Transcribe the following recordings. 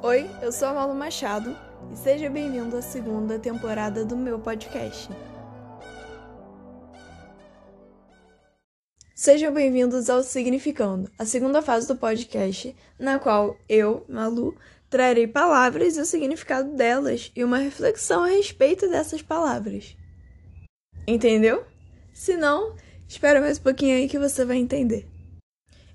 Oi, eu sou a Malu Machado e seja bem-vindo à segunda temporada do meu podcast. Sejam bem-vindos ao Significando, a segunda fase do podcast, na qual eu, Malu, trarei palavras e o significado delas e uma reflexão a respeito dessas palavras. Entendeu? Se não, espera mais um pouquinho aí que você vai entender.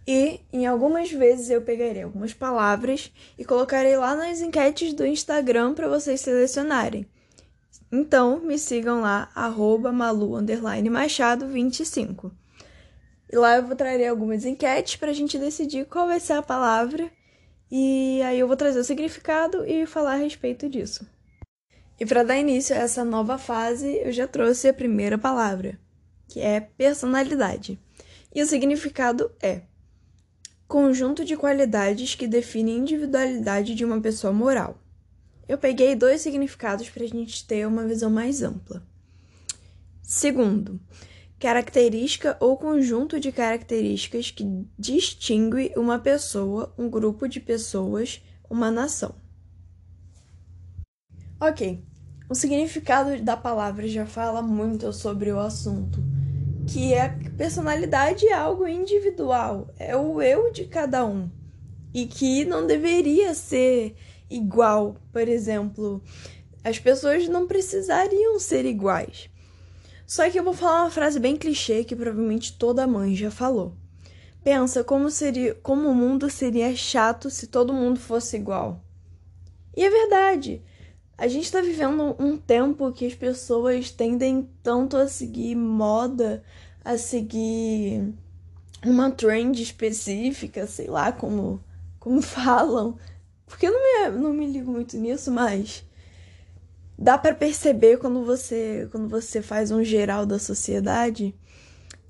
E em algumas vezes eu pegarei algumas palavras e colocarei lá nas enquetes do Instagram para vocês selecionarem. Então me sigam lá, arroba malu machado 25. E lá eu vou trazer algumas enquetes para a gente decidir qual vai ser a palavra. E aí eu vou trazer o significado e falar a respeito disso. E para dar início a essa nova fase, eu já trouxe a primeira palavra, que é personalidade. E o significado é conjunto de qualidades que define a individualidade de uma pessoa moral. Eu peguei dois significados para a gente ter uma visão mais ampla. Segundo, característica ou conjunto de características que distingue uma pessoa, um grupo de pessoas, uma nação. Ok, o significado da palavra já fala muito sobre o assunto que a personalidade é algo individual, é o eu de cada um e que não deveria ser igual, por exemplo, as pessoas não precisariam ser iguais. Só que eu vou falar uma frase bem clichê que provavelmente toda mãe já falou. Pensa como seria, como o mundo seria chato se todo mundo fosse igual. E é verdade. A gente está vivendo um tempo que as pessoas tendem tanto a seguir moda, a seguir uma trend específica, sei lá como, como falam, porque eu não me, não me ligo muito nisso, mas dá para perceber quando você quando você faz um geral da sociedade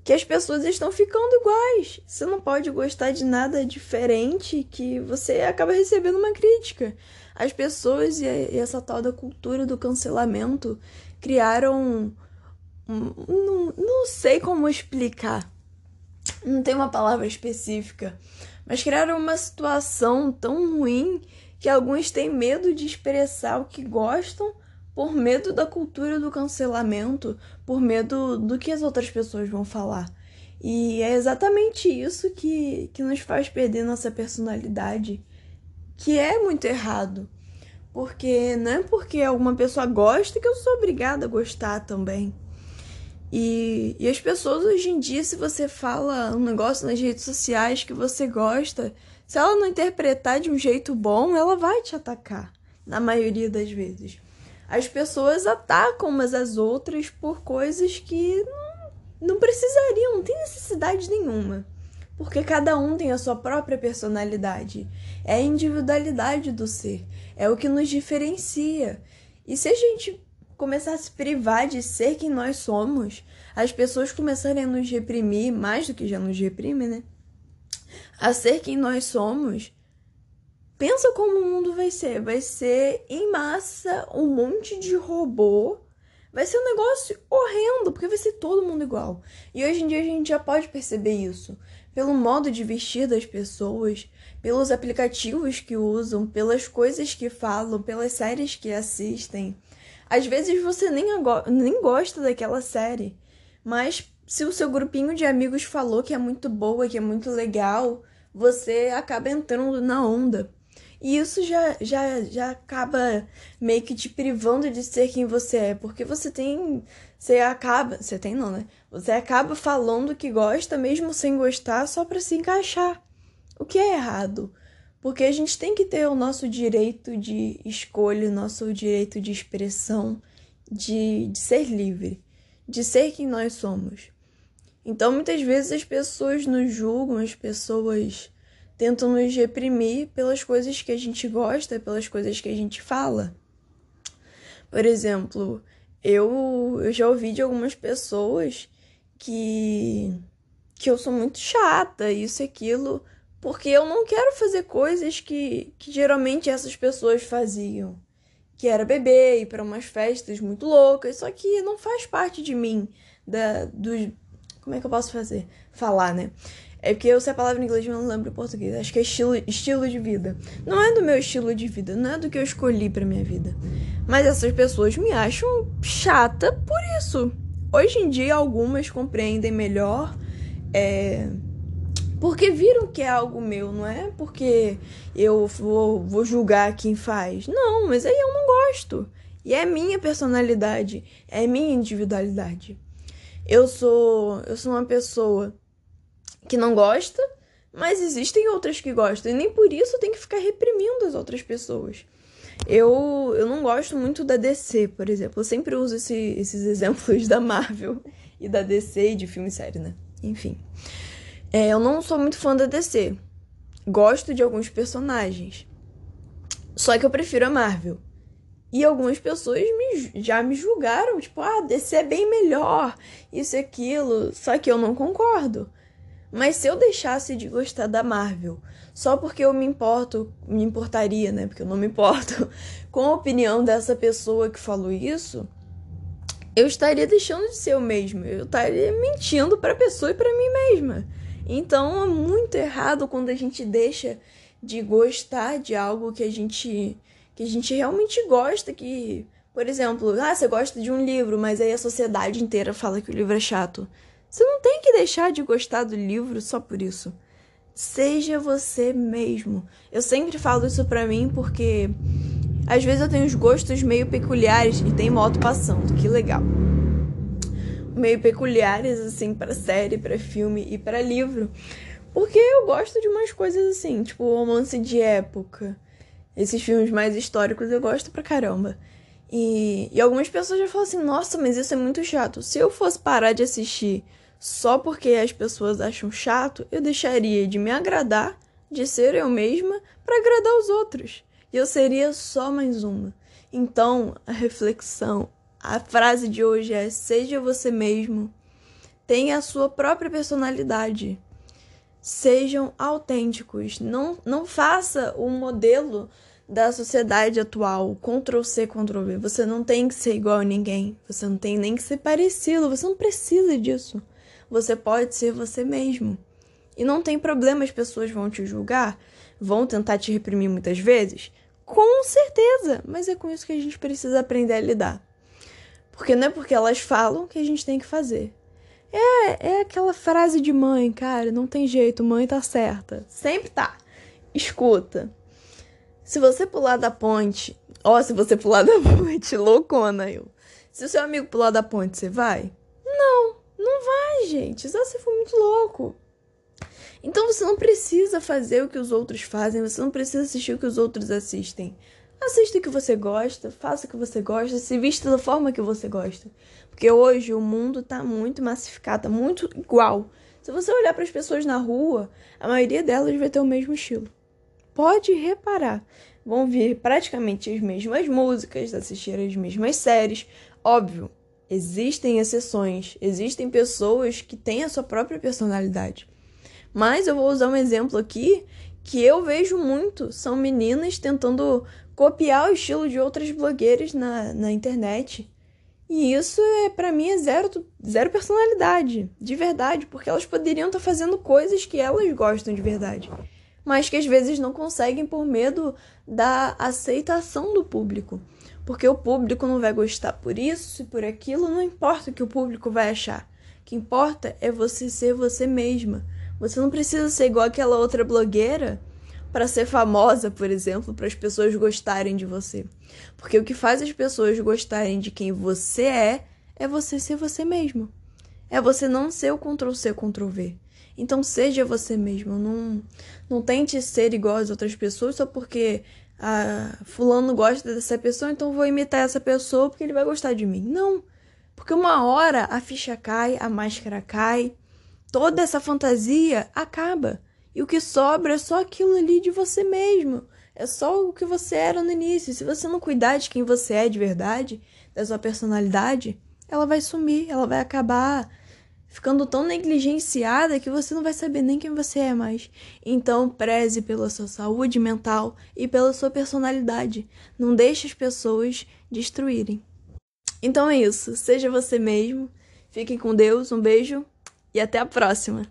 que as pessoas estão ficando iguais. Você não pode gostar de nada diferente que você acaba recebendo uma crítica. As pessoas e essa tal da cultura do cancelamento criaram. Não, não sei como explicar. Não tem uma palavra específica. Mas criaram uma situação tão ruim que alguns têm medo de expressar o que gostam por medo da cultura do cancelamento, por medo do que as outras pessoas vão falar. E é exatamente isso que, que nos faz perder nossa personalidade, que é muito errado. Porque não é porque alguma pessoa gosta que eu sou obrigada a gostar também. E, e as pessoas hoje em dia, se você fala um negócio nas redes sociais que você gosta, se ela não interpretar de um jeito bom, ela vai te atacar, na maioria das vezes as pessoas atacam umas às outras por coisas que não, não precisariam, não tem necessidade nenhuma. Porque cada um tem a sua própria personalidade. É a individualidade do ser. É o que nos diferencia. E se a gente começar a se privar de ser quem nós somos, as pessoas começarem a nos reprimir, mais do que já nos reprimem, né? A ser quem nós somos, Pensa como o mundo vai ser. Vai ser em massa um monte de robô. Vai ser um negócio horrendo, porque vai ser todo mundo igual. E hoje em dia a gente já pode perceber isso. Pelo modo de vestir das pessoas, pelos aplicativos que usam, pelas coisas que falam, pelas séries que assistem. Às vezes você nem, nem gosta daquela série, mas se o seu grupinho de amigos falou que é muito boa, que é muito legal, você acaba entrando na onda. E isso já, já, já acaba meio que te privando de ser quem você é, porque você tem. Você acaba. Você tem não, né? Você acaba falando que gosta mesmo sem gostar só para se encaixar. O que é errado. Porque a gente tem que ter o nosso direito de escolha, o nosso direito de expressão, de, de ser livre, de ser quem nós somos. Então, muitas vezes as pessoas nos julgam, as pessoas tentam nos reprimir pelas coisas que a gente gosta, pelas coisas que a gente fala. Por exemplo, eu, eu já ouvi de algumas pessoas que, que eu sou muito chata, isso e aquilo, porque eu não quero fazer coisas que, que geralmente essas pessoas faziam. Que era beber, ir para umas festas muito loucas, só que não faz parte de mim, da, dos. Como é que eu posso fazer? Falar, né? É porque eu sei a palavra em inglês, mas não lembro em português. Acho que é estilo, estilo de vida. Não é do meu estilo de vida, não é do que eu escolhi pra minha vida. Mas essas pessoas me acham chata por isso. Hoje em dia, algumas compreendem melhor. É, porque viram que é algo meu, não é porque eu vou, vou julgar quem faz. Não, mas aí eu não gosto. E é minha personalidade, é minha individualidade. Eu sou, eu sou uma pessoa que não gosta, mas existem outras que gostam. E nem por isso tem que ficar reprimindo as outras pessoas. Eu, eu não gosto muito da DC, por exemplo. Eu sempre uso esse, esses exemplos da Marvel e da DC e de filme e série, né? Enfim. É, eu não sou muito fã da DC. Gosto de alguns personagens. Só que eu prefiro a Marvel. E algumas pessoas me, já me julgaram, tipo, ah, DC é bem melhor, isso e aquilo. Só que eu não concordo. Mas se eu deixasse de gostar da Marvel só porque eu me importo, me importaria, né? Porque eu não me importo com a opinião dessa pessoa que falou isso, eu estaria deixando de ser eu mesma. Eu estaria mentindo para a pessoa e para mim mesma. Então é muito errado quando a gente deixa de gostar de algo que a gente que a gente realmente gosta, que, por exemplo, ah, você gosta de um livro, mas aí a sociedade inteira fala que o livro é chato. Você não tem que deixar de gostar do livro só por isso. Seja você mesmo. Eu sempre falo isso pra mim porque às vezes eu tenho uns gostos meio peculiares e tem moto passando, que legal. Meio peculiares assim para série, para filme e para livro. Porque eu gosto de umas coisas assim, tipo romance de época, esses filmes mais históricos eu gosto pra caramba. E, e algumas pessoas já falam assim: nossa, mas isso é muito chato. Se eu fosse parar de assistir só porque as pessoas acham chato, eu deixaria de me agradar, de ser eu mesma, para agradar os outros. E eu seria só mais uma. Então, a reflexão, a frase de hoje é: seja você mesmo. Tenha a sua própria personalidade sejam autênticos. Não, não faça o modelo da sociedade atual, Ctrl C, Ctrl V. Você não tem que ser igual a ninguém. Você não tem nem que ser parecido. Você não precisa disso. Você pode ser você mesmo. E não tem problema, as pessoas vão te julgar, vão tentar te reprimir muitas vezes. Com certeza! Mas é com isso que a gente precisa aprender a lidar. Porque não é porque elas falam que a gente tem que fazer. É, é aquela frase de mãe, cara, não tem jeito, mãe tá certa. Sempre tá. Escuta. Se você pular da ponte, ó, se você pular da ponte, loucona eu. Se o seu amigo pular da ponte, você vai? Não, não vai, gente. Só se for muito louco. Então você não precisa fazer o que os outros fazem, você não precisa assistir o que os outros assistem. Assista o que você gosta, faça o que você gosta, se vista da forma que você gosta. Porque hoje o mundo tá muito massificado, tá muito igual. Se você olhar para as pessoas na rua, a maioria delas vai ter o mesmo estilo. Pode reparar. Vão vir praticamente as mesmas músicas, assistir as mesmas séries. Óbvio, existem exceções, existem pessoas que têm a sua própria personalidade. Mas eu vou usar um exemplo aqui que eu vejo muito. São meninas tentando copiar o estilo de outras blogueiras na, na internet. E isso é para mim é zero, zero personalidade, de verdade, porque elas poderiam estar tá fazendo coisas que elas gostam de verdade, mas que às vezes não conseguem por medo da aceitação do público. Porque o público não vai gostar por isso e por aquilo, não importa o que o público vai achar. O que importa é você ser você mesma. Você não precisa ser igual aquela outra blogueira para ser famosa, por exemplo, para as pessoas gostarem de você. Porque o que faz as pessoas gostarem de quem você é é você ser você mesmo. É você não ser o Ctrl C, Ctrl V. Então seja você mesmo. Não, não tente ser igual às outras pessoas só porque ah, fulano gosta dessa pessoa, então vou imitar essa pessoa porque ele vai gostar de mim. Não. Porque uma hora a ficha cai, a máscara cai, toda essa fantasia acaba. E o que sobra é só aquilo ali de você mesmo. É só o que você era no início. Se você não cuidar de quem você é de verdade, da sua personalidade, ela vai sumir, ela vai acabar ficando tão negligenciada que você não vai saber nem quem você é mais. Então, preze pela sua saúde mental e pela sua personalidade. Não deixe as pessoas destruírem. Então é isso. Seja você mesmo. Fiquem com Deus. Um beijo e até a próxima.